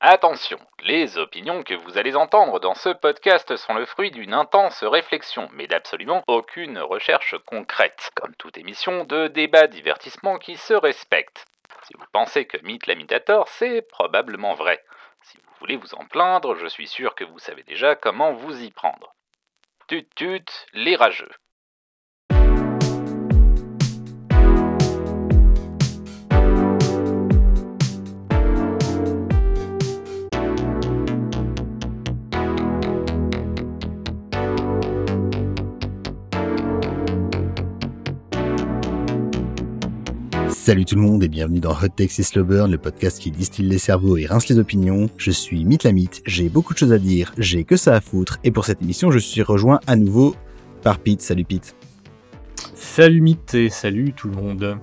Attention, les opinions que vous allez entendre dans ce podcast sont le fruit d'une intense réflexion, mais d'absolument aucune recherche concrète, comme toute émission de débat divertissement qui se respecte. Si vous pensez que Mythe l'imitator, c'est probablement vrai. Si vous voulez vous en plaindre, je suis sûr que vous savez déjà comment vous y prendre. Tut tut, les rageux. Salut tout le monde et bienvenue dans Hot Takes et Slow Burn, le podcast qui distille les cerveaux et rince les opinions. Je suis Mythe la Mythe, j'ai beaucoup de choses à dire, j'ai que ça à foutre, et pour cette émission je suis rejoint à nouveau par Pete. Salut Pete. Salut Mythe et salut tout le monde.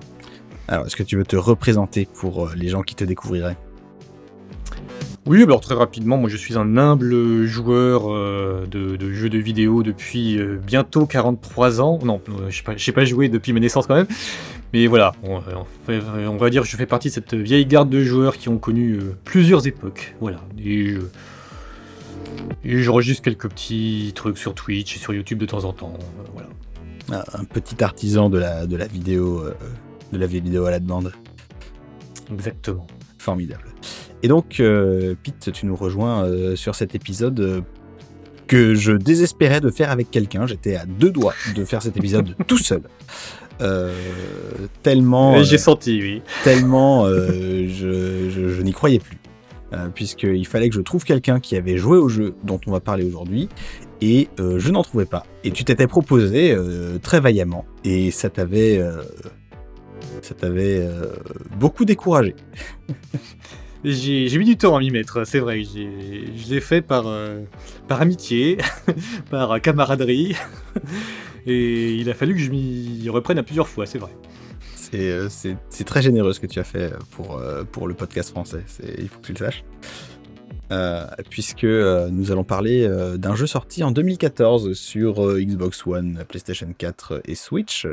Alors, est-ce que tu veux te représenter pour euh, les gens qui te découvriraient? Oui, alors très rapidement, moi je suis un humble joueur euh, de, de jeux de vidéo depuis euh, bientôt 43 ans. Non, euh, je n'ai pas, pas joué depuis ma naissance quand même. Mais voilà, on, on fait- on va dire que je fais partie de cette vieille garde de joueurs qui ont connu euh, plusieurs époques. Voilà. Et je, et je registre quelques petits trucs sur Twitch et sur YouTube de temps en temps. voilà. Un un petit artisan de la, de la vidéo, de la vieille vidéo à la demande. Exactement. Formidable. Et donc, euh, Pete, tu nous rejoins euh, sur cet épisode euh, que je désespérais de faire avec quelqu'un. J'étais à deux doigts de faire cet épisode tout seul. Euh, tellement, J'ai euh, senti, oui. tellement euh, je, je- je n'y croyais plus. Puisqu'il fallait que je trouve quelqu'un qui avait joué au jeu dont on va parler aujourd'hui, et je n'en trouvais pas. Et tu t'étais proposé très vaillamment, et ça t'avait, ça t'avait beaucoup découragé. J'ai mis du temps à m'y mettre, c'est vrai. Je l'ai fait par, euh, par amitié, par camaraderie. Et il a fallu que je m'y reprenne à plusieurs fois, c'est vrai. C'est, euh, très généreux ce que tu as fait pour, euh, pour le podcast français, il faut que tu le saches. Puisque nous allons parler d'un jeu sorti en 2014 sur Xbox One, PlayStation 4 et Switch.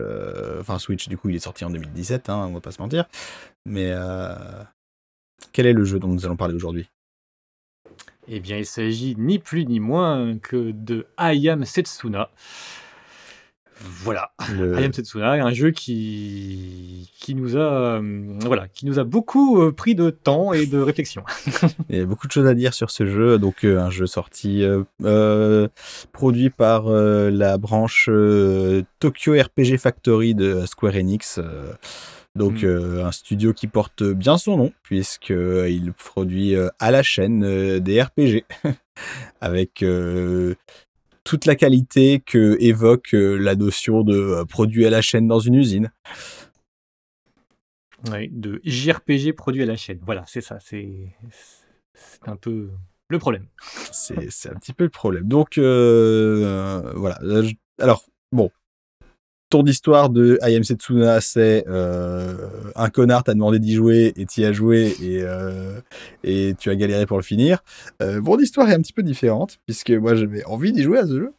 Enfin, Switch, du coup, il est sorti en 2017, hein, on va pas se mentir. Mais quel est le jeu dont nous allons parler aujourd'hui? Eh bien, il s'agit ni plus ni moins que de I Am Setsuna. Voilà, Le- I Am Setsuna est un jeu qui, qui, nous a, euh, voilà, qui nous a beaucoup euh, pris de temps et de réflexion. Il y a beaucoup de choses à dire sur ce jeu. Donc, euh, un jeu sorti, produit par la branche Tokyo RPG Factory de Square Enix. Euh, donc, Mm. euh, un studio qui porte bien son nom, puisqu'il produit euh, à la chaîne euh, des RPG, avec euh, toute la qualité que évoque euh, la notion de euh, produit à la chaîne dans une usine. Ouais, de JRPG produit à la chaîne. Voilà, c'est ça, c'est c'est un peu le problème. C'est un petit peu le problème. Donc, euh, euh, voilà. Euh, Alors, bon. Tour d'histoire de I Am Setsuna, c'est euh, un connard t'a demandé d'y jouer et t'y as joué et, euh, et tu as galéré pour le finir. Euh, mon histoire est un petit peu différente puisque moi j'avais envie d'y jouer à ce jeu.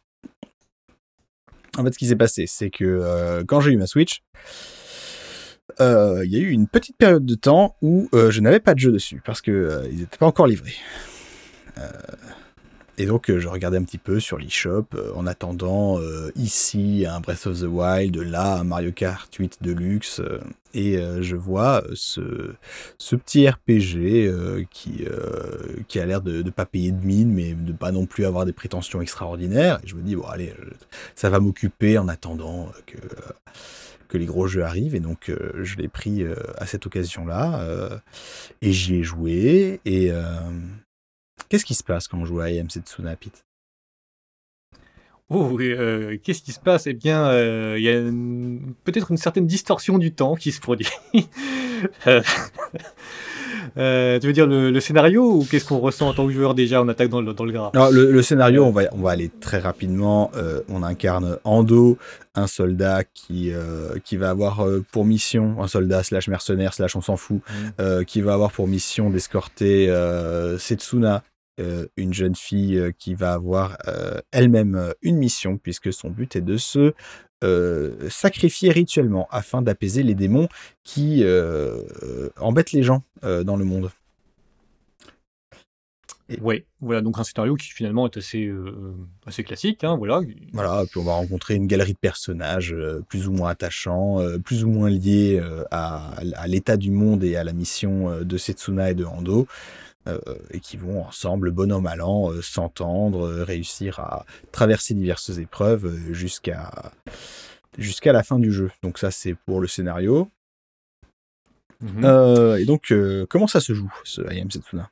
En fait, ce qui s'est passé, c'est que euh, quand j'ai eu ma Switch, il y a eu une petite période de temps où je n'avais pas de jeu dessus parce que ils n'étaient pas encore livrés. Et donc, euh, je regardais un petit peu sur l'eShop euh, en attendant euh, ici un Breath of the Wild, là un Mario Kart 8 Deluxe. et je vois ce, petit RPG qui, a l'air de ne pas payer de mine, mais de pas non plus avoir des prétentions extraordinaires. Et je me dis, bon, allez, ça va m'occuper en attendant que, les gros jeux arrivent. Et donc, je l'ai pris à cette occasion-là. euh, et j'y ai joué. Et. Qu'est-ce qui se passe quand on joue à I Am Setsuna Pete? Oh, euh, qu'est-ce qui se passe? Eh bien, euh, il y a peut-être une certaine distorsion du temps qui se produit. Euh, euh, tu veux dire le, le scénario ou qu'est-ce qu'on ressent en tant que joueur déjà? On attaque dans le, dans le gras Alors, le, le scénario, on va, on va aller très rapidement. Euh, on incarne Ando, un soldat qui, euh, qui va avoir pour mission, un soldat slash mercenaire slash on s'en fout, Mm. qui va avoir pour mission d'escorter Setsuna, euh, une jeune fille euh, qui va avoir euh, elle-même une mission, puisque son but est de se sacrifier rituellement afin d'apaiser les démons qui embêtent les gens dans le monde. Ouais, voilà, donc un scénario qui finalement est assez, assez classique, hein, voilà. Voilà, puis on va rencontrer une galerie de personnages plus ou moins attachants, plus ou moins liés à, à l'état du monde et à la mission de Setsuna et de Hando, et qui vont ensemble, bonhomme à l'an, s'entendre, réussir à traverser diverses épreuves jusqu'à jusqu'à la fin du jeu. Donc ça, c'est pour le scénario. Mhm. et donc, comment ça se joue, ce I Am Setsuna?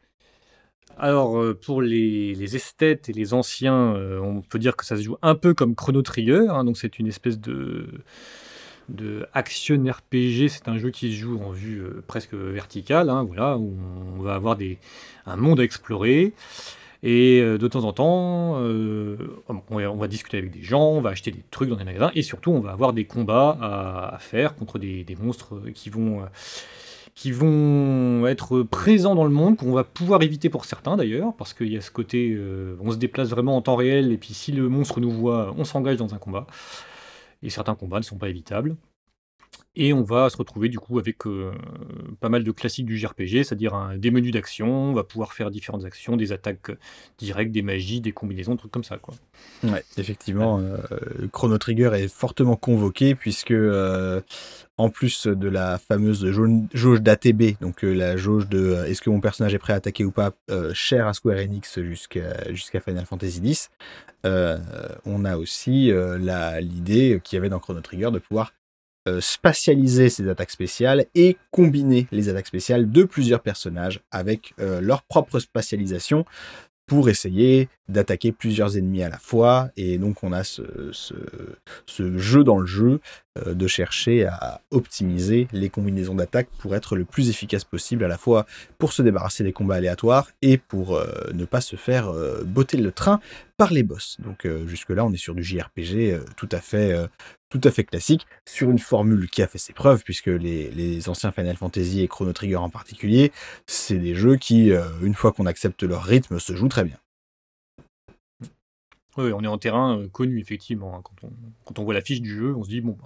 Alors, euh, pour les, esthètes et les anciens, euh, on peut dire que ça se joue un peu comme Chrono Trigger. Hein, donc, c'est une espèce de, de action RPG. C'est un jeu qui se joue en vue euh, presque verticale, hein, voilà, où on va avoir un monde à explorer. Et de temps en temps, on, va, discuter avec des gens, on va acheter des trucs dans des magasins, et surtout, on va avoir des combats à, faire contre des, des monstres qui vont qui vont être présents dans le monde, qu'on va pouvoir éviter pour certains d'ailleurs, parce qu'il y a ce côté, euh, on se déplace vraiment en temps réel, et puis si le monstre nous voit, on s'engage dans un combat. Et certains combats ne sont pas évitables. Et on va se retrouver du coup avec euh, pas mal de classiques du JRPG, c'est-à-dire des menus d'action, on va pouvoir faire différentes actions, des attaques directes, des magies, des combinaisons, des trucs comme ça. Quoi. Ouais, effectivement, euh, Chrono Trigger est fortement convoqué puisque euh, en plus de la fameuse jauge d'ATB, donc la jauge de est-ce que mon personnage est prêt à attaquer ou pas, cher à Square Enix jusqu'à jusqu'à Final Fantasy X, on a aussi l'idée qu'il y avait dans Chrono Trigger de pouvoir euh, spatialiser ces attaques spéciales et combiner les attaques spéciales de plusieurs personnages avec euh, leur propre spatialisation pour essayer d'attaquer plusieurs ennemis à la fois. Et donc on a ce, jeu dans le jeu euh, de chercher à optimiser les combinaisons d'attaques pour être le plus efficace possible, à la fois pour se débarrasser des combats aléatoires et pour euh, ne pas se faire euh, botter le train par les boss. Donc jusque-là on est sur du JRPG tout à fait tout à fait classique, sur une formule qui a fait ses preuves, puisque les, les anciens Final Fantasy et Chrono Trigger en particulier, c'est des jeux qui, une fois qu'on accepte leur rythme, se jouent très bien. Oui, on est en terrain euh, connu, effectivement. Hein. Quand, on, quand on voit la fiche du jeu, on se dit, bon,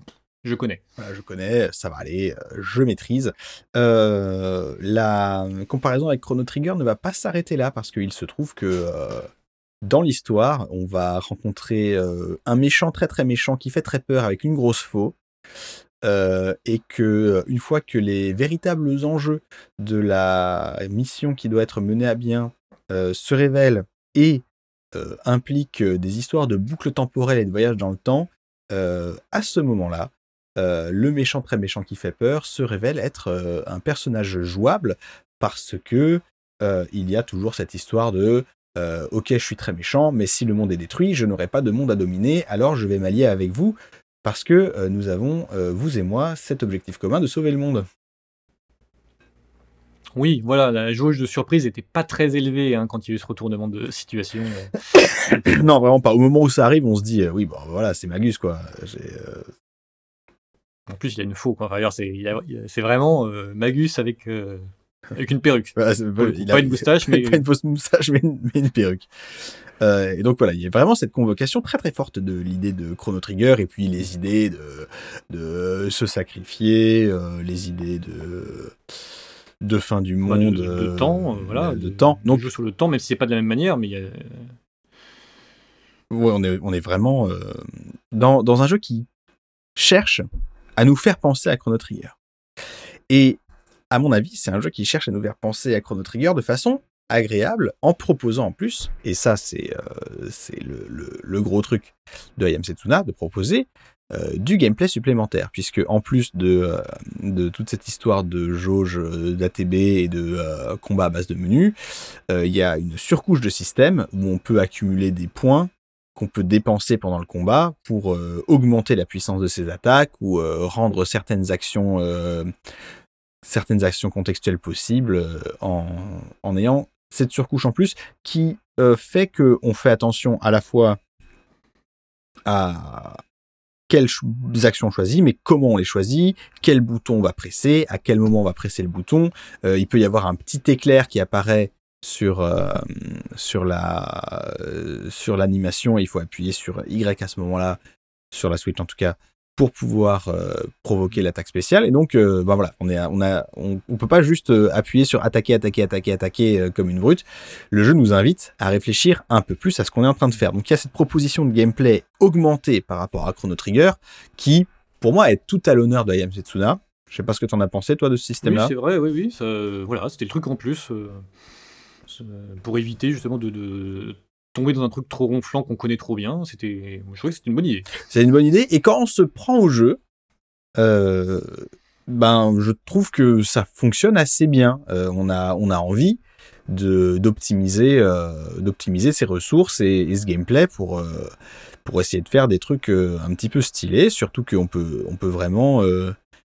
je connais. je connais, ça va aller, euh, je maîtrise. Euh, la comparaison avec Chrono Trigger ne va pas s'arrêter là, parce qu'il se trouve que dans l'histoire, on va rencontrer un méchant très très méchant qui fait très peur avec une grosse faux. et que une fois que les véritables enjeux de la mission qui doit être menée à bien se révèlent et euh, implique euh, des histoires de boucles temporelles et de voyages dans le temps, euh, à ce moment-là, le méchant très méchant qui fait peur se révèle être un personnage jouable parce que il y a toujours cette histoire de ok, je suis très méchant, mais si le monde est détruit, je n'aurai pas de monde à dominer, alors je vais m'allier avec vous parce que nous avons, vous et moi, cet objectif commun de sauver le monde. Oui, voilà, la jauge de surprise n'était pas très élevée hein, quand il y a eu ce retournement de situation. non, vraiment pas. Au moment où ça arrive, on se dit, euh, oui, bon, voilà, c'est Magus, quoi. Euh, en plus, il y a une faux, quoi. Enfin, c'est vraiment euh, Magus avec, avec une perruque. pas, une moustache, mais... pas une fausse moustache, mais une, perruque. et donc voilà, il y a vraiment cette convocation très très forte de l'idée de Chrono Trigger et puis les idées de, de se sacrifier, les idées de de fin du monde. de, temps, euh, voilà. De, temps. Donc, joue sur le temps, même si c'est pas de la même manière, mais il y a... Ouais, on est, on est vraiment euh, dans, dans, un jeu qui cherche à nous faire penser à Chrono Trigger. Et à mon avis, c'est un jeu qui cherche à nous faire penser à Chrono Trigger de façon agréable, en proposant en plus, et ça c'est euh, le, gros truc de Ayam Setsuna, de proposer euh, du gameplay supplémentaire, puisque en plus de, euh, toute cette histoire de jauge d'ATB et de combat à base de menus, il y a une surcouche de système où on peut accumuler des points qu'on peut dépenser pendant le combat pour augmenter la puissance de ses attaques ou rendre certaines actions certaines actions contextuelles possibles en, en, ayant cette surcouche en plus qui fait que on fait attention à la fois à, quelles actions on mais comment on les choisit, quel bouton on va presser, à quel moment on va presser le bouton. Euh, il peut y avoir un petit éclair qui apparaît sur euh, sur la euh, sur l'animation et il faut appuyer sur Y à ce moment-là sur la Switch en tout cas pour pouvoir euh, provoquer l'attaque spéciale. Et donc, euh, bah voilà, on est, on a, on, peut pas juste euh, appuyer sur attaquer, attaquer, attaquer, attaquer comme une brute. Le jeu nous invite à réfléchir un peu plus à ce qu'on est en train de faire. Donc, il y a cette proposition de gameplay augmentée par rapport à Chrono Trigger, qui, pour moi, est tout à l'honneur de Ayam Setsuna. Je sais pas ce que tu en as pensé, toi, de ce système-là. Oui, c'est vrai, oui, oui. voilà, c'était le truc en plus pour éviter justement de, tomber dans un truc trop ronflant qu'on connaît trop bien. C'était, je trouvais c'était une bonne idée. C'est une bonne idée. Et quand on se prend au jeu, euh, ben, je trouve que ça fonctionne assez bien. Euh, on a, on a envie euh, d'optimiser ses ressources et, ce gameplay pour pour essayer de faire des trucs un petit peu stylés. Surtout qu'on peut, on peut vraiment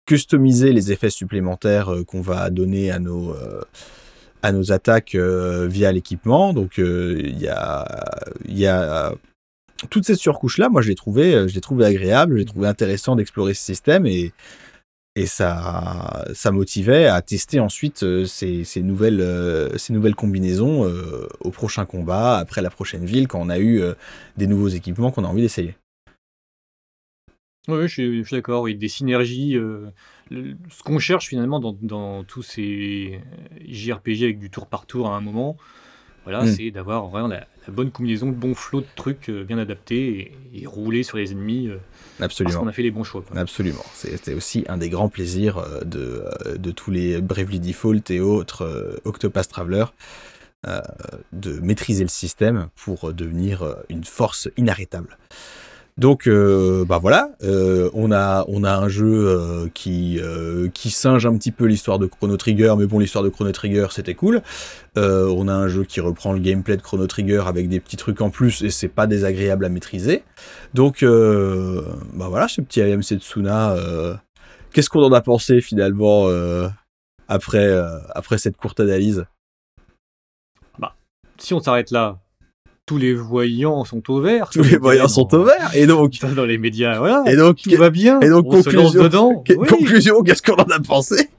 customiser les effets supplémentaires qu'on va donner à nos à nos attaques euh, via l'équipement. Donc euh, il y a, y a toute cette surcouche là. Moi, je l'ai trouvé, euh, je l'ai trouvé agréable, j'ai trouvé intéressant d'explorer ce système et et ça, ça motivait à tester ensuite ces, ces nouvelles, ces nouvelles combinaisons au prochain combat, après la prochaine ville, quand on a eu des nouveaux équipements qu'on a envie d'essayer. Oui, je suis, d'accord, oui, des synergies. Euh, ce qu'on cherche finalement dans, tous ces JRPG avec du tour par tour à un moment, voilà, hmm. c'est d'avoir vraiment la, bonne combinaison, le bon flot de trucs euh, bien adaptés et, rouler sur les ennemis euh, Absolument. parce qu'on a fait les bons choix. Absolument. C'était aussi un des grands plaisirs de, de tous les Bravely Default et autres Octopath Traveler. de maîtriser le système pour devenir une force inarrêtable. Donc, euh, bah voilà, euh, on a un jeu euh, qui qui singe un petit peu l'histoire de Chrono Trigger, mais bon, l'histoire de Chrono Trigger c'était cool. on a un jeu qui reprend le gameplay de Chrono Trigger avec des petits trucs en plus et c'est pas désagréable à maîtriser. Donc, bah voilà, ce petit AMC Setsuna, qu'est-ce qu'on en a pensé finalement après après cette courte analyse? Bah, si on s'arrête là, tous les voyants sont au vert. Tous les voyants sont au vert. Et donc. Dans les médias, voilà. Et donc. Tout va bien. Et donc, conclusion. dedans. Conclusion, qu'est-ce qu'on en a pensé?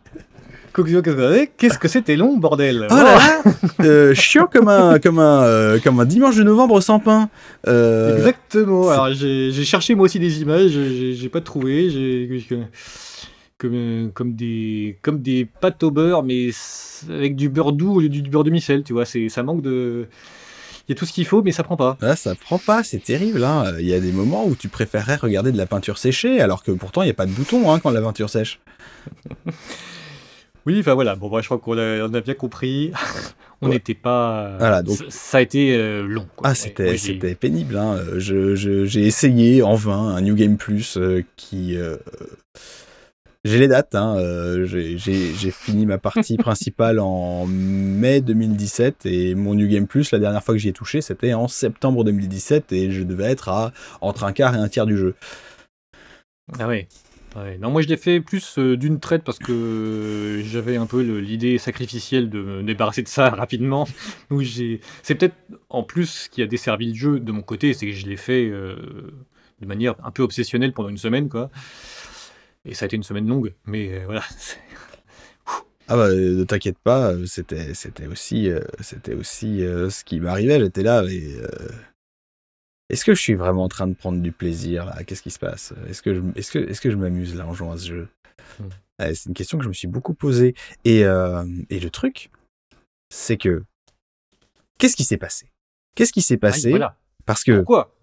Conclusion, qu'est-ce qu'on a Qu'est-ce que c'était long, bordel. Oh là euh, chiant comme un, comme un, euh, comme un dimanche de novembre sans pain. Euh... Exactement. Alors, j'ai cherché moi aussi des images, j'ai pas trouvé. J'ai comme, comme, des, comme des pâtes au beurre, mais avec du beurre doux au lieu du, du beurre de micelle, tu vois. Ça manque de il y a tout ce qu'il faut, mais ça prend pas. Ah, ça prend pas, c'est terrible. Hein. Il y a des moments où tu préférerais regarder de la peinture séchée, alors que pourtant il n'y a pas de bouton hein, quand la peinture sèche. oui, enfin voilà, bon, je crois qu'on a, bien compris. on n'était pas. Voilà, donc... Ça, a été euh, long. Ah, c'était, c'était pénible. Hein. j'ai essayé en vain un New Game Plus euh, qui. Euh, j'ai les dates. Hein, euh, j'ai fini ma partie principale en mai 2017 et mon New Game Plus, la dernière fois que j'y ai touché, c'était en septembre 2017 et je devais être à entre un quart et un tiers du jeu. Ah oui. Non, moi je l'ai fait plus euh, d'une traite parce que j'avais un peu l'idée sacrificielle de me débarrasser de ça rapidement. C'est peut-être en plus ce qui a desservi le jeu de mon côté, c'est que je l'ai fait euh, de manière un peu obsessionnelle pendant une semaine, quoi. Et ça a été une semaine longue, mais euh, voilà. Ah bah ne t'inquiète pas, euh, c'était c'était aussi euh, c'était aussi ce qui m'arrivait. J'étais là et est-ce que je suis vraiment en train de prendre du plaisir là? Qu'est-ce qui se passe? Est-ce que je est-ce que est-ce que je m'amuse là en jouant à ce jeu? Hmm. C'est une question que je me suis beaucoup posée. Et et le truc, c'est que qu'est-ce qui s'est passé? Qu'est-ce qui s'est passé? Parce que Pourquoi?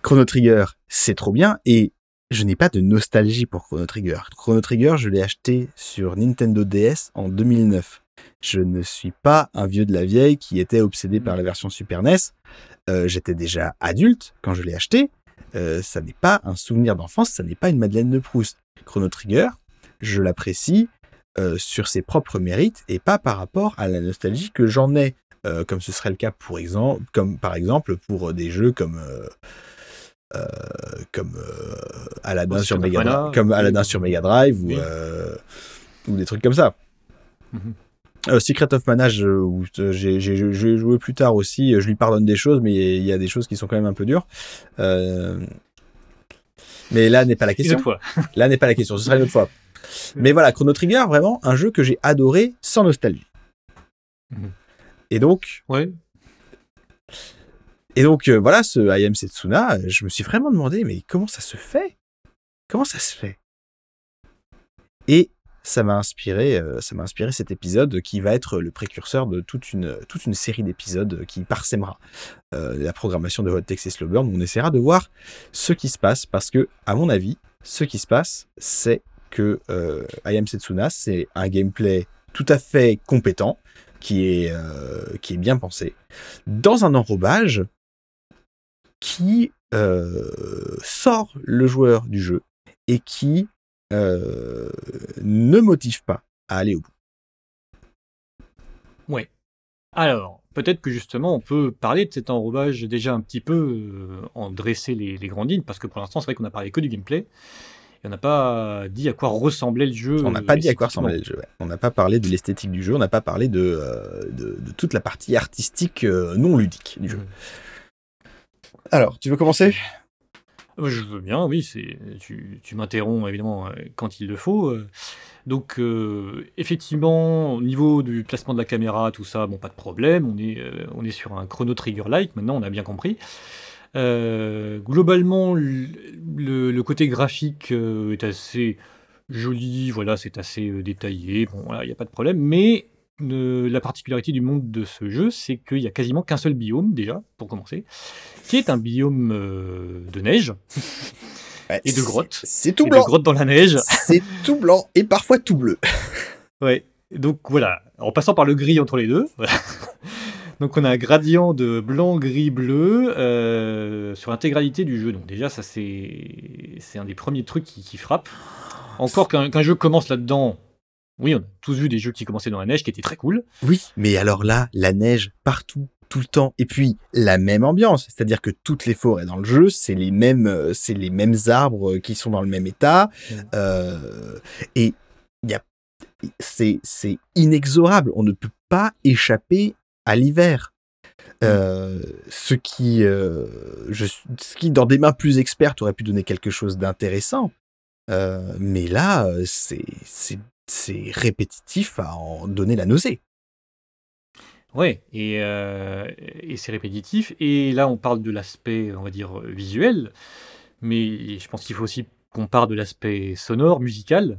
Chrono Trigger, c'est trop bien et je n'ai pas de nostalgie pour Chrono Trigger. Chrono Trigger, je l'ai acheté sur Nintendo DS en 2009. Je ne suis pas un vieux de la vieille qui était obsédé par la version Super NES. Euh, j'étais déjà adulte quand je l'ai acheté. Euh, ça n'est pas un souvenir d'enfance, ça n'est pas une Madeleine de Proust. Chrono Trigger, je l'apprécie euh, sur ses propres mérites et pas par rapport à la nostalgie que j'en ai, comme ce serait le cas pour exemple, comme par exemple pour des jeux comme comme euh, Aladdin sur Mega Drive, comme Aladdin sur Mega Drive ou, euh, ou des trucs comme ça. Mhm. Secret of Mana, j'ai joué plus tard aussi. Je lui pardonne des choses, mais il y a des choses qui sont quand même un peu dures. mais là n'est pas la question. là n'est pas la question. Ce sera une autre fois. Mais voilà, Chrono Trigger, vraiment un jeu que j'ai adoré sans nostalgie. Mhm. Et donc, ouais. Et donc voilà, ce I Setsuna, je me suis vraiment demandé, mais comment ça se fait? Comment ça se fait? Et ça m'a inspiré, m'a inspiré cet épisode qui va être le précurseur de toute une, série d'épisodes qui parsèmera la programmation de Hot Slowburn. Où on essaiera de voir ce qui se passe parce que, à mon avis, ce qui se passe, c'est que euh, I Am Setsuna, c'est un gameplay tout à fait compétent, euh, qui est bien pensé, dans un enrobage qui euh, sort le joueur du jeu et qui ne motive pas à aller au bout. Ouais. Alors, peut-être que justement, on peut parler de cet enrobage déjà un petit peu, en dresser les, les, grandes lignes, parce que pour l'instant, c'est vrai qu'on a parlé que du gameplay on n'a pas dit à quoi ressemblait le jeu. On n'a pas dit à quoi ressemblait le jeu. On n'a pas parlé de l'esthétique du jeu. On n'a pas parlé de, euh, de, toute la partie artistique euh, non ludique du jeu. Alors, tu veux commencer? Euh, Je veux bien, oui. Tu, tu m'interromps évidemment quand il le faut. Donc, effectivement, au niveau du placement de la caméra, tout ça, bon, pas de problème. On est, sur un chrono trigger-like, maintenant, on a bien compris. Euh, globalement, le, côté graphique euh, est assez joli, voilà, c'est assez euh, détaillé, bon, il n'y a pas de problème, mais la particularité du monde de ce jeu, c'est qu'il n'y a quasiment qu'un seul biome, déjà, pour commencer, qui est un biome de neige. et de grottes. C'est tout blanc. de grottes dans la neige. C'est tout blanc et parfois tout bleu. ouais. Donc voilà, en passant par le gris entre les deux. Donc on a un gradient de blanc, gris, bleu euh, sur l'intégralité du jeu. Donc déjà ça c'est c'est un des premiers trucs qui, frappe. Encore qu'un jeu commence là-dedans. Oui, on a tous vu des jeux qui commençaient dans la neige qui étaient très cool. Oui, mais alors là, la neige partout, tout le temps. Et puis la même ambiance, c'est-à-dire que toutes les forêts dans le jeu, c'est les mêmes, euh, c'est les mêmes arbres qui sont dans le même état. Euh, et il y a, c'est, c'est inexorable. On ne peut pas échapper à l'hiver. Euh, ce, qui, euh, je, ce qui, dans des mains plus expertes, aurait pu donner quelque chose d'intéressant. Euh, mais là, c'est répétitif à en donner la nausée. Ouais, et, et c'est répétitif. Et là, on parle de l'aspect, on va dire, visuel. Mais je pense qu'il faut aussi qu'on parle de l'aspect sonore, musical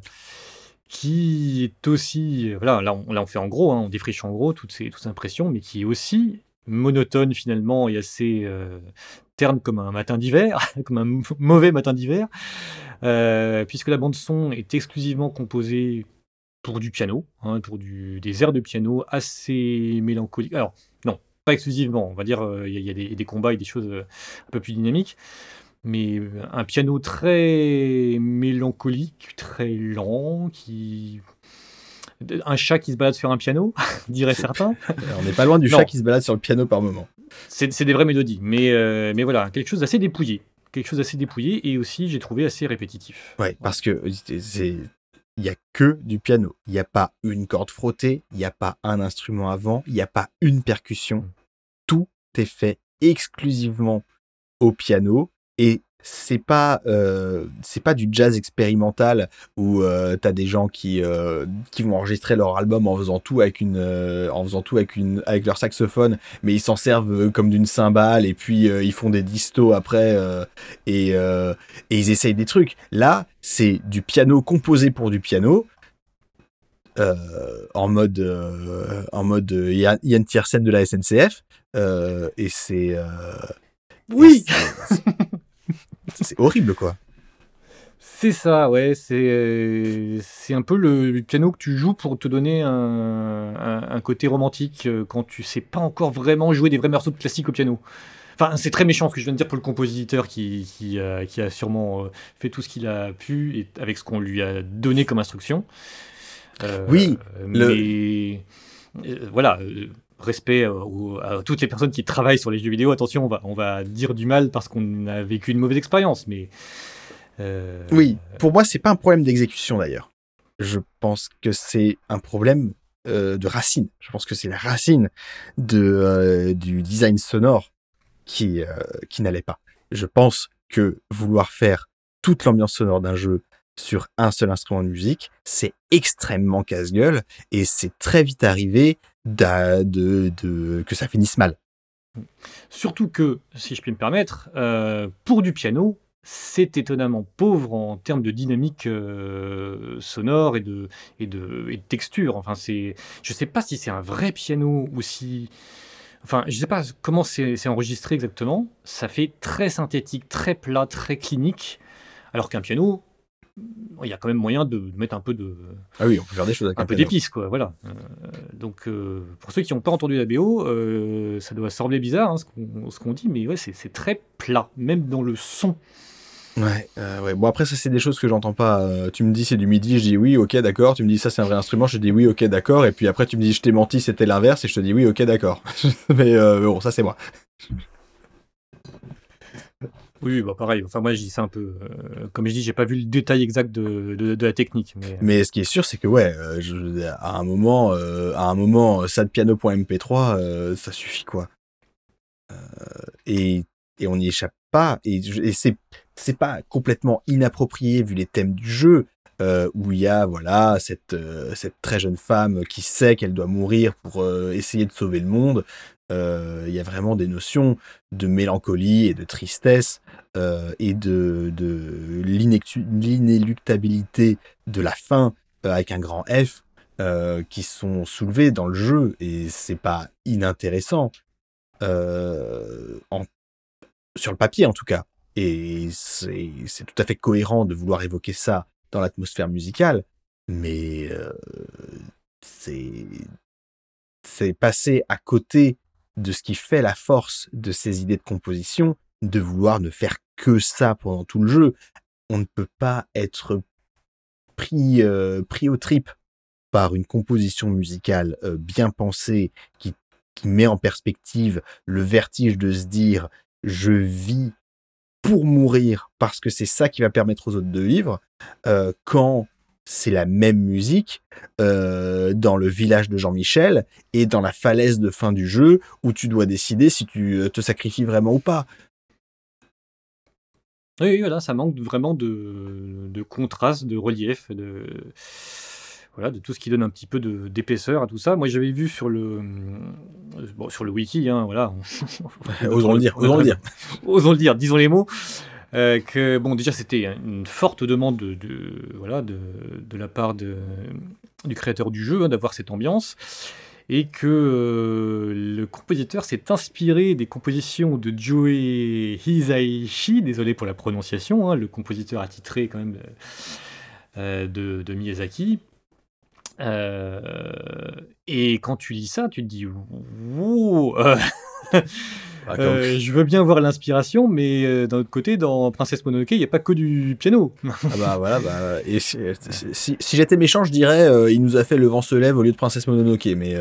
qui est aussi, voilà, là on, fait en gros, hein, on défriche en gros toutes ces, toutes impressions, mais qui est aussi monotone finalement et assez euh, terne comme un matin d'hiver, comme un mauvais matin d'hiver, euh, puisque la bande son est exclusivement composée pour du piano, hein, pour du, des airs de piano assez mélancoliques. Alors non, pas exclusivement, on va dire euh, il y, a des, des combats et des choses un peu plus dynamiques, mais euh, un piano très mélancolique, très lent, qui un chat qui se balade sur un piano, dirait certains. On n'est pas loin du chat qui se balade sur le piano par moment. C'est des vraies mélodies, mais, euh, mais voilà, quelque chose d'assez dépouillé. Quelque chose d'assez dépouillé et aussi, j'ai trouvé assez répétitif. Ouais, parce que c'est. Il n'y a que du piano. Il n'y a pas une corde frottée, il n'y a pas un instrument avant, il n'y a pas une percussion. Tout est fait exclusivement au piano et c'est pas euh, c'est pas du jazz expérimental où euh, t'as des gens qui euh, qui vont enregistrer leur album en faisant tout avec une en faisant tout avec une avec leur saxophone mais ils s'en servent comme d'une cymbale et puis ils font des distos après et et ils essayent des trucs. Là c'est du piano composé pour du piano en mode en mode Yann Tiersen de la SNCF et c'est oui c'est horrible, quoi. C'est ça, ouais. C'est c'est un peu le piano que tu joues pour te donner un, côté romantique euh, quand tu sais pas encore vraiment jouer des vrais morceaux de classique au piano. Enfin, c'est très méchant ce que je viens de dire pour le compositeur qui, qui, a sûrement euh, fait tout ce qu'il a pu et avec ce qu'on lui a donné comme instruction. Euh, oui, mais voilà, respect à toutes les personnes qui travaillent sur les jeux vidéo. Attention, on va, on va dire du mal parce qu'on a vécu une mauvaise expérience, mais. Euh, oui, pour moi, c'est pas un problème d'exécution d'ailleurs. Je pense que c'est un problème euh, de racine. Je pense que c'est la racine de, euh, du design sonore qui, qui n'allait pas. Je pense que vouloir faire toute l'ambiance sonore d'un jeu sur un seul instrument de musique, c'est extrêmement casse-gueule et c'est très vite arrivé que ça finisse mal. Surtout que, si je puis me permettre, euh, pour du piano, c'est étonnamment pauvre en termes de dynamique euh, sonore et de, texture. Enfin, je sais pas si c'est un vrai piano ou si. Enfin, je sais pas comment c'est enregistré exactement. Ça fait très synthétique, très plat, très clinique. Alors qu'un piano, il y a quand même moyen de mettre un peu de. Ah oui, on peut faire des choses avec un, peu d'épices, quoi. Voilà. Euh, donc, euh, pour ceux qui n'ont pas entendu la BO, euh, ça doit sembler bizarre hein, ce qu'on dit, mais ouais, c'est très plat, même dans le son. Ouais, ouais. Bon, après, ça, c'est des choses que j'entends pas. tu me dis c'est du midi, je dis oui, ok, d'accord. Tu me dis ça, c'est un vrai instrument, je dis oui, ok, d'accord. Et puis après, tu me dis je t'ai menti, c'était l'inverse, et je te dis oui, ok, d'accord. mais bon, ça, c'est moi. Oui, bah pareil. Enfin, moi, je dis ça un peu. Euh, comme je dis, j'ai pas vu le détail exact de, de, la technique. Mais... mais... ce qui est sûr, c'est que, ouais, euh, à un moment, euh, à un moment, sadpiano.mp3, ça suffit, quoi. et, et on n'y échappe pas. Et, et c'est, c'est pas complètement inapproprié vu les thèmes du jeu. où il y a voilà cette, cette très jeune femme qui sait qu'elle doit mourir pour essayer de sauver le monde. Il y a vraiment des notions de mélancolie et de tristesse euh, et de, de l'inéluctabilité de la fin euh, avec un grand F euh, qui sont soulevés dans le jeu et c'est pas inintéressant sur le papier en tout cas. Et c'est tout à fait cohérent de vouloir évoquer ça dans l'atmosphère musicale mais c'est c'est passer à côté de ce qui fait la force de ces idées de composition de vouloir ne faire que ça pendant tout le jeu. On ne peut pas être pris, euh, pris au trip par une composition musicale euh, bien pensée qui, qui met en perspective le vertige de se dire je vis pour mourir parce que c'est ça qui va permettre aux autres de vivre, euh, quand c'est la même musique dans le village de Jean-Michel et dans la falaise de fin du jeu où tu dois décider si tu te sacrifies vraiment ou pas. Oui, voilà, ça manque vraiment de, de contraste, de relief, de, voilà, de tout ce qui donne un petit peu d'épaisseur à tout ça. Moi, j'avais vu sur le, bon, sur le wiki, hein, voilà. osons le dire, osons le dire. osons le dire, disons les mots. Euh, que bon, déjà, c'était une forte demande de, voilà, de, la part du créateur du jeu hein, d'avoir cette ambiance et que euh, le compositeur s'est inspiré des compositions de Joe Hisaishi, désolé pour la prononciation, hein, le compositeur attitré quand même euh, de, Miyazaki. Et quand tu lis ça, tu te dis, wow, Ah, euh, je veux bien voir l'inspiration, mais euh, d'un autre côté, dans Princesse Mononoke, il n'y a pas que du piano. ah bah voilà, bah, et si, j'étais méchant, je dirais euh, il nous a fait Le vent se lève au lieu de Princesse Mononoke, mais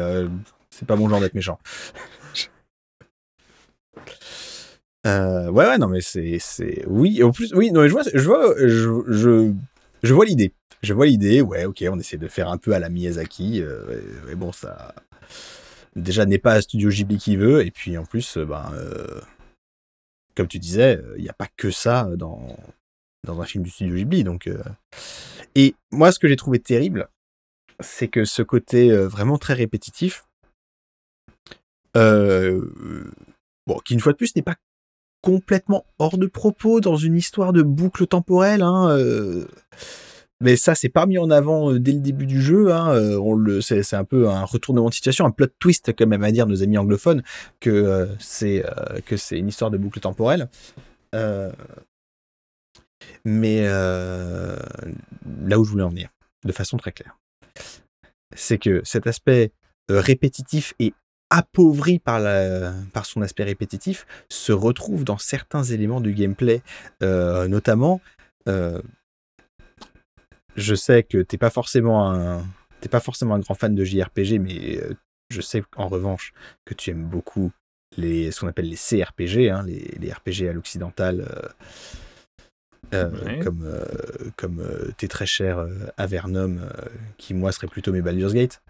c'est pas mon genre d'être méchant. ouais, ouais, non, mais c'est. Oui, en plus, oui, non, mais je vois, je vois, je, je, vois l'idée. Je vois l'idée, ouais, ok, on essaie de faire un peu à la Miyazaki, mais bon, ça déjà n'est pas un studio Ghibli qui veut, et puis en plus, euh, ben, euh, comme tu disais, il n'y a pas que ça dans, dans un film du studio Ghibli. Donc, euh. Et moi, ce que j'ai trouvé terrible, c'est que ce côté vraiment très répétitif, bon, qui une fois de plus n'est pas complètement hors de propos dans une histoire de boucle temporelle. Hein, mais ça, c'est pas mis en avant euh, dès le début du jeu. Hein, euh, c'est, un peu un retournement de situation, un plot twist, comme même à dire nos amis anglophones, que euh, c'est que c'est une histoire de boucle temporelle. mais là où je voulais en venir, de façon très claire, c'est que cet aspect répétitif et appauvri par, par son aspect répétitif se retrouve dans certains éléments du gameplay, notamment je sais que t'es pas forcément un t'es pas forcément un grand fan de JRPG, mais euh, je sais en revanche que tu aimes beaucoup les ce qu'on appelle les CRPG, hein, les, les, RPG à l'occidental, euh, euh, comme comme t'es très cher Avernum, qui moi serait plutôt mes Baldur's Gate.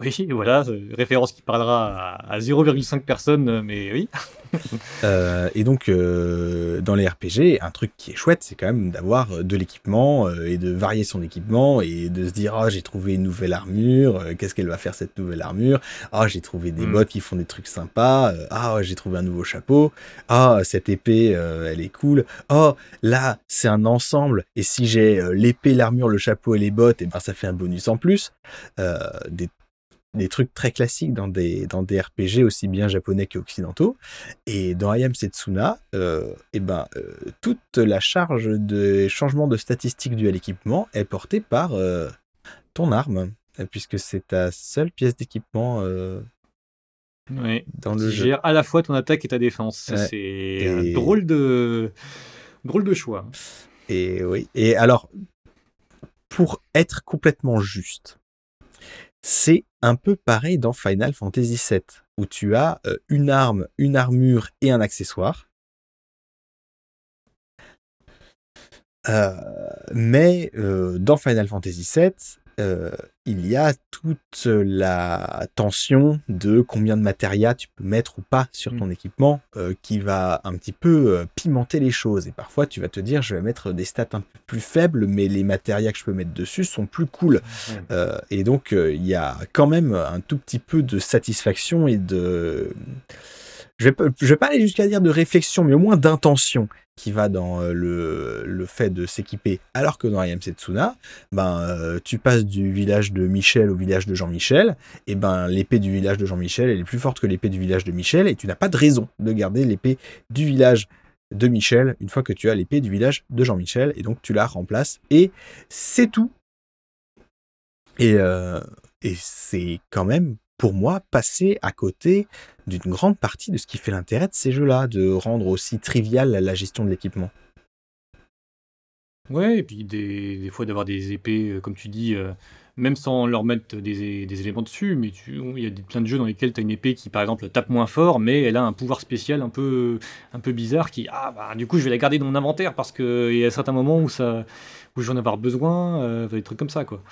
Oui, voilà, référence qui parlera à, 0,5 personnes, mais oui. Euh, et donc, euh, dans les RPG, un truc qui est chouette, c'est quand même d'avoir euh, de l'équipement et de varier son équipement et de se dire, oh, j'ai trouvé une nouvelle armure, qu'est-ce qu'elle va faire cette nouvelle armure? Ah, j'ai trouvé des mm. bottes qui font des trucs sympas, ah, j'ai trouvé un nouveau chapeau, ah, cette épée, elle est cool, oh, là, c'est un ensemble, et si j'ai l'épée, l'armure, le chapeau et les bottes, et eh ben ça fait un bonus en plus. des des trucs très classiques dans des, dans des RPG aussi bien japonais qu'occidentaux. Et dans Ayam Setsuna, euh, et eh ben, euh, toute la charge de changement de statistiques dû à l'équipement est portée par euh, ton arme, puisque c'est ta seule pièce d'équipement dans le jeu. gère à la fois ton attaque et ta défense. C'est un drôle de, drôle de choix. Et oui. Et alors, pour être complètement juste, c'est un peu pareil dans Final Fantasy VII, où tu as euh, une arme, une armure et un accessoire. Euh, mais euh, dans Final Fantasy VII, euh, il y a toute la tension de combien de matérias tu peux mettre ou pas sur ton mm. équipement euh, qui va un petit peu euh, pimenter les choses. Et parfois, tu vas te dire, je vais mettre des stats un peu plus faibles, mais les matérias que je peux mettre dessus sont plus cool. et donc, il y a quand même un tout petit peu de satisfaction et de je vais, vais pas aller jusqu'à dire de réflexion, mais au moins d'intention qui va dans euh, le, fait de s'équiper. Alors que dans I Setsuna, ben, euh, tu passes du village de Michel au village de Jean-Michel, et ben l'épée du village de Jean-Michel, est plus forte que l'épée du village de Michel, et tu n'as pas de raison de garder l'épée du village de Michel une fois que tu as l'épée du village de Jean-Michel, et donc tu la remplaces, et c'est tout. Et, euh, et c'est quand même pour moi, passer à côté d'une grande partie de ce qui fait l'intérêt de ces jeux-là, de rendre aussi trivial la gestion de l'équipement. Ouais, et puis des, fois d'avoir des épées, euh, comme tu dis, euh, même sans leur mettre des, éléments dessus, mais il y a plein de jeux dans lesquels tu as une épée qui, par exemple, tape moins fort, mais elle a un pouvoir spécial un peu, un peu bizarre qui, ah bah du coup, je vais la garder dans mon inventaire parce qu'il y a certains moments où, ça, où je vais en avoir besoin, euh, des trucs comme ça, quoi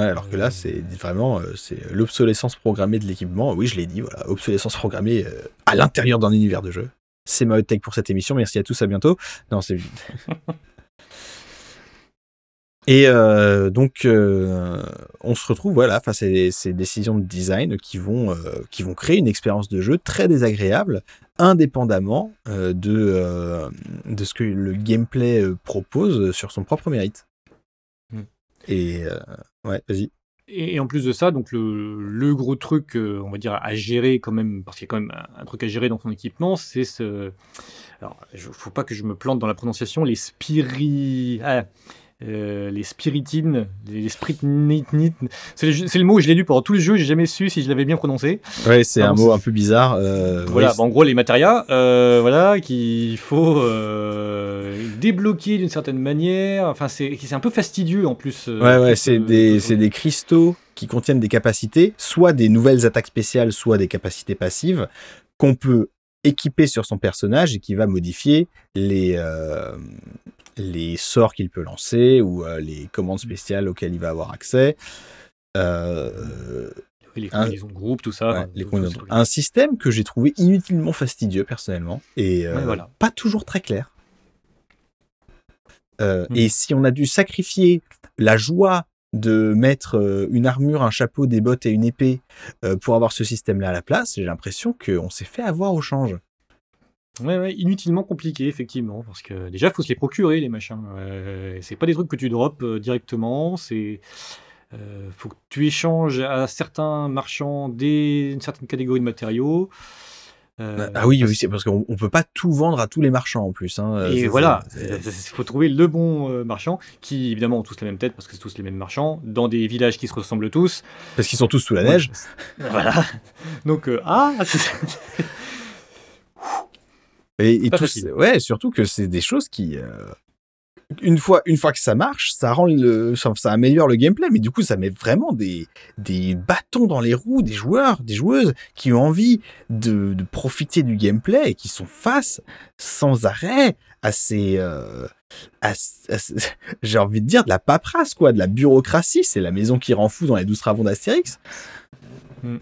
alors que là, c'est vraiment euh, c'est l'obsolescence programmée de l'équipement. Oui, je l'ai dit, voilà, obsolescence programmée euh, à l'intérieur d'un univers de jeu. C'est ma take pour cette émission. Merci à tous, à bientôt. Non, c'est Et euh, donc, on se retrouve voilà face à ces décisions de design qui vont, qui vont créer une expérience de jeu très désagréable, indépendamment de, de ce que le gameplay propose sur son propre mérite. Mm. Et Ouais, vas-y. Et, en plus de ça, donc le, gros truc, euh, on va dire, à gérer quand même, parce qu'il y a quand même un, truc à gérer dans ton équipement, c'est ce. Alors, il ne faut pas que je me plante dans la prononciation, les spiri. Ah, euh, les spiritines, les spritnit, c'est le, le, mot, je l'ai lu pendant tout le jeu, j'ai jamais su si je l'avais bien prononcé. Ouais, c'est un mot un peu bizarre. Euh, voilà, en gros les matérias, euh, voilà, qu'il faut débloquer d'une certaine manière. Enfin, c'est un peu fastidieux en plus. ouais, ouais, c'est des, des cristaux qui contiennent des capacités, soit des nouvelles attaques spéciales, soit des capacités passives qu'on peut équiper sur son personnage et qui va modifier les, les sorts qu'il peut lancer ou euh, les commandes mm. spéciales auxquelles il va avoir accès. Euh, les combinaisons de groupe, tout ça. un système que j'ai trouvé inutilement fastidieux personnellement et euh, pas toujours très clair. Mm. Et si on a dû sacrifier la joie de mettre une armure, un chapeau, des bottes et une épée pour avoir ce système-là à la place, j'ai l'impression qu'on s'est fait avoir au change. Ouais, ouais, inutilement compliqué, effectivement, parce que déjà, il faut se les procurer, les machins. Euh, c'est pas des trucs que tu drops euh, directement, c'est. Euh, faut que tu échanges à certains marchands des, une certaine catégorie de matériaux. Bah, ah oui, oui c'est parce qu'on peut pas tout vendre à tous les marchands en plus. Hein, et voilà, il faut trouver le bon marchand qui évidemment ont tous la même tête parce que c'est tous les mêmes marchands dans des villages qui se ressemblent tous. Parce qu'ils sont tous sous la neige. voilà. Donc ah, Et, ouais, surtout que c'est des choses qui, euh, une fois, une fois que ça marche, ça rend le, ça, améliore le gameplay, mais du coup, ça met vraiment des, des bâtons dans les roues des joueurs, des joueuses qui ont envie de, de profiter du gameplay et qui sont face sans arrêt à ces, euh, j'ai envie de dire de la paperasse quoi, de la bureaucratie. C'est la maison qui rend fou dans les 12 travaux d'Astérix. Mm.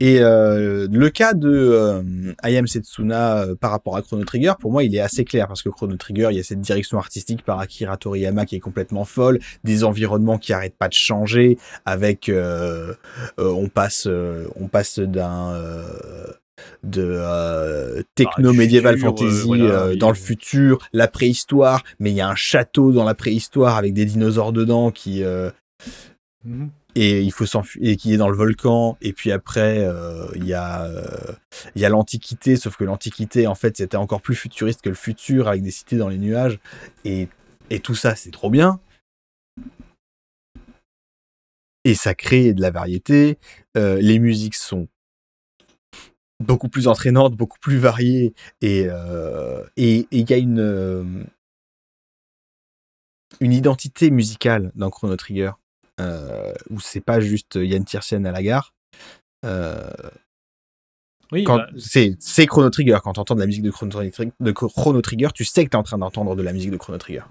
Et euh, le cas de euh, Ayam Setsuna euh, par rapport à Chrono Trigger, pour moi, il est assez clair parce que Chrono Trigger, il y a cette direction artistique par Akira Toriyama qui est complètement folle, des environnements qui arrêtent pas de changer, avec euh, on passe on passe d'un de techno Bah, médiéval futur, fantasy voilà, dans le futur, la préhistoire, mais il y a un château dans la préhistoire avec des dinosaures dedans qui Mhm. Et il faut s'enfuir et qui est dans le volcan et puis après euh, il y a euh, il y a l'antiquité sauf que l'antiquité en fait c'était encore plus futuriste que le futur avec des cités dans les nuages et et tout ça c'est trop bien. Et ça crée de la variété Euh, les musiques sont beaucoup plus entraînantes beaucoup plus variées et et il y a une une identité musicale dans Chrono Trigger où c'est pas juste Yann Tiersen à la gare. Euh, Oui, bah, c'est Chrono Trigger. Quand tu entends de la musique de Chrono, Trigger, de Chrono Trigger, tu sais que tu es en train d'entendre de la musique de Chrono Trigger.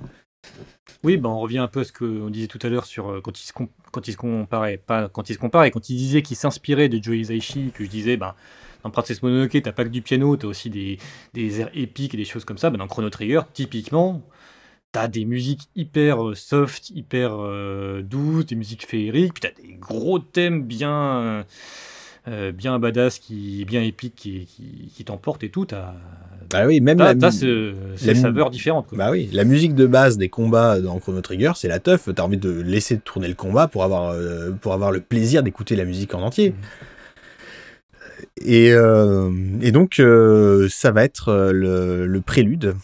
Oui, bah on revient un peu à ce qu'on disait tout à l'heure sur euh, quand il se quand il se comparait, pas quand il se comparait, quand il disait qu'il s'inspirait de Joe Hisaishi, que je disais, ben dans Princess Mononoke, t'as pas que du piano, t'as aussi des, des airs épiques et des choses comme ça. Ben, dans Chrono Trigger, typiquement, t'as des musiques hyper euh, soft, hyper euh, douces, des musiques féeriques, puis t'as des gros thèmes bien euh, bien badass, qui bien épiques, qui, qui, qui t'emportent et tout. T'as Bah oui, même t'as- la, t'as ce- ces la saveurs différentes. Quoi. bah oui, la musique de base des combats dans Chrono Trigger, c'est la teuf. T'as envie de laisser tourner le combat pour avoir, euh, pour avoir le plaisir d'écouter la musique en entier. Mhm. Et, euh, et donc, euh, ça va être le, le prélude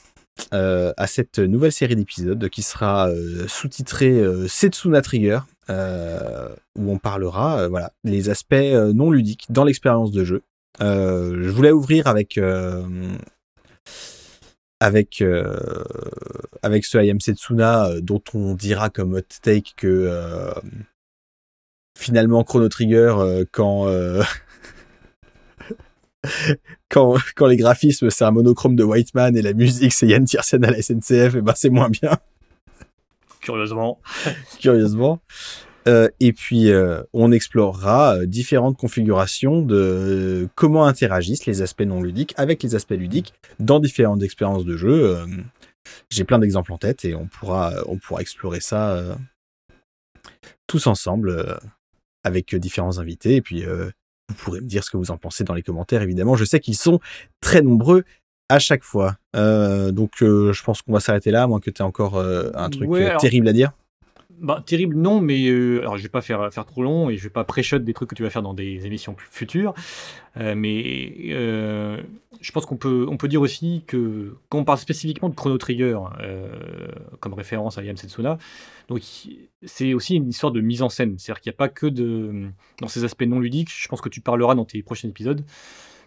euh, à cette nouvelle série d'épisodes qui sera euh, sous-titrée euh, Setsuna Trigger, où on parlera voilà, les aspects non ludiques dans l'expérience de jeu. Je voulais ouvrir avec avec avec ce I Am Setsuna dont on dira comme hot take que finalement Chrono Trigger quand quand quand les graphismes c'est un monochrome de Whiteman et la musique c'est Yann Tiersen à la SNCF et ben c'est moins bien Curieusement. curieusement. Euh, et puis, euh, on explorera euh, différentes configurations de comment interagissent les aspects non ludiques avec les aspects ludiques dans différentes expériences de jeu. Euh, J'ai plein d'exemples en tête et on pourra, on pourra explorer ça tous ensemble avec différents invités. Et puis, vous pourrez me dire ce que vous en pensez dans les commentaires, évidemment. Je sais qu'ils sont très nombreux à chaque fois. Euh, donc, euh, je pense qu'on va s'arrêter là, à moins que tu aies encore euh, un truc Ouais, alors- terrible à dire. Bah, terrible, non, mais euh, alors je vais pas faire, faire trop long et je vais pas pré-shot des trucs que tu vas faire dans des émissions futures. Euh, mais euh, je pense qu'on peut, on peut dire aussi que quand on parle spécifiquement de Chrono Trigger euh, comme référence à Yam Setsuna, donc c'est aussi une histoire de mise en scène. C'est-à-dire qu'il n'y a pas que de, dans ces aspects non ludiques, je pense que tu parleras dans tes prochains épisodes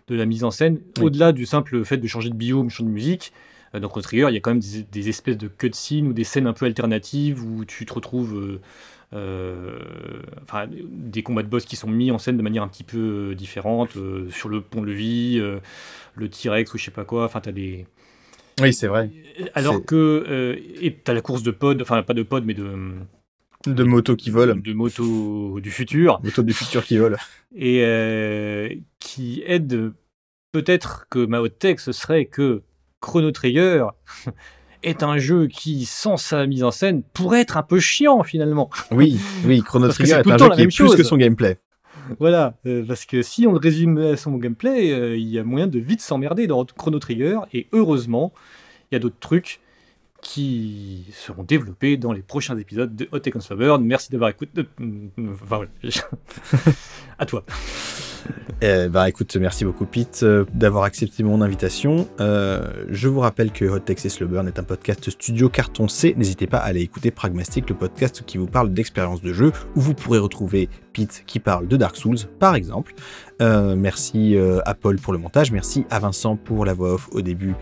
de la mise en scène, Oui. au-delà du simple fait de changer de biome, changer de musique. Euh, Dans Chrono Trigger, il y a quand même des, des espèces de cutscenes ou des scènes un peu alternatives où tu te retrouves euh, euh, enfin, des combats de boss qui sont mis en scène de manière un petit peu différente, euh, sur le pont-levis, euh, le T-Rex ou je sais pas quoi. Enfin, t'as des. Oui, c'est vrai. Alors que. et t'as la course de pod, enfin, pas de pod, mais de. De motos qui volent. De motos du futur. Motos du futur qui volent. et qui aide peut-être que ma haute tech ce serait que Chrono Trigger est un jeu qui, sans sa mise en scène, pourrait être un peu chiant finalement. Oui, oui, Chrono Trigger est un jeu qui est plus que son gameplay. Voilà, euh, parce que si on le résume à son gameplay, euh, il y a moyen de vite s'emmerder dans Chrono Trigger, et heureusement, il y a d'autres trucs qui seront développés dans les prochains épisodes de Hot Take on Merci d'avoir écouté. euh, Enfin, voilà. à toi. Eh ben, écoute, merci beaucoup Pete euh, d'avoir accepté mon invitation. Euh, je vous rappelle que Hot Text et Slow Burn est un podcast studio carton C. N'hésitez pas à aller écouter Pragmastic, le podcast qui vous parle d'expérience de jeu, où vous pourrez retrouver Pete qui parle de Dark Souls, par exemple. Merci à Paul pour le montage, merci à Vincent pour la voix off au début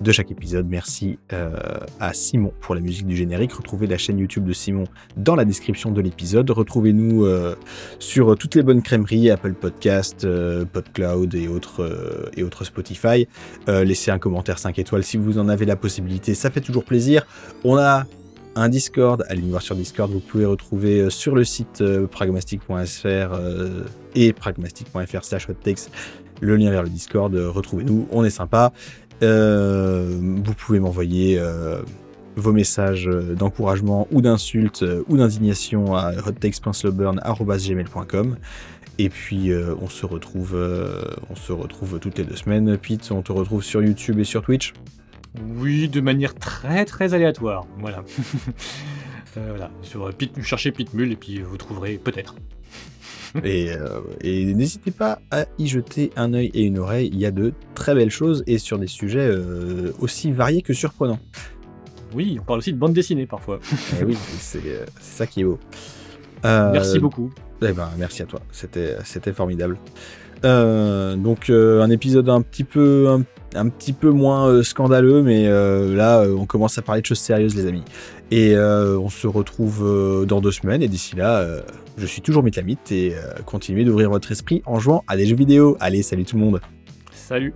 de chaque épisode. Merci euh, à Simon pour la musique du générique. Retrouvez la chaîne YouTube de Simon dans la description de l'épisode. Retrouvez-nous euh, sur toutes les bonnes crèmeries, Apple Podcast, euh, PodCloud et autres, et autres Spotify. Laissez un commentaire 5 étoiles si vous en avez la possibilité, ça fait toujours plaisir. On a un Discord. Allez nous voir sur Discord. Vous pouvez retrouver sur le site pragmatic.fr et pragmatic.fr slash le lien vers le Discord. Retrouvez-nous, on est sympa. Vous pouvez m'envoyer vos messages d'encouragement ou d'insultes ou d'indignation à hottakes.slowburn.gmail.com et puis on se retrouve on se retrouve toutes les deux semaines. Pete, on te retrouve sur YouTube et sur Twitch? Oui, de manière très très aléatoire. Voilà. euh, voilà. Sur Pit, cherchez Pitmule et puis vous trouverez peut-être. et, et n'hésitez pas à y jeter un œil et une oreille. Il y a de très belles choses et sur des sujets aussi variés que surprenants. Oui, on parle aussi de bande dessinée parfois. Eh oui, c'est ça qui est beau. merci beaucoup. Eh ben, merci à toi, c'était, c'était formidable. Euh, donc euh, un épisode un petit peu, un, un petit peu moins euh, scandaleux, mais euh, là, euh, on commence à parler de choses sérieuses, les amis. Et on se retrouve dans deux semaines, et d'ici là, je suis toujours Mitlamite, et continuez d'ouvrir votre esprit en jouant à des jeux vidéo. Allez, salut tout le monde Salut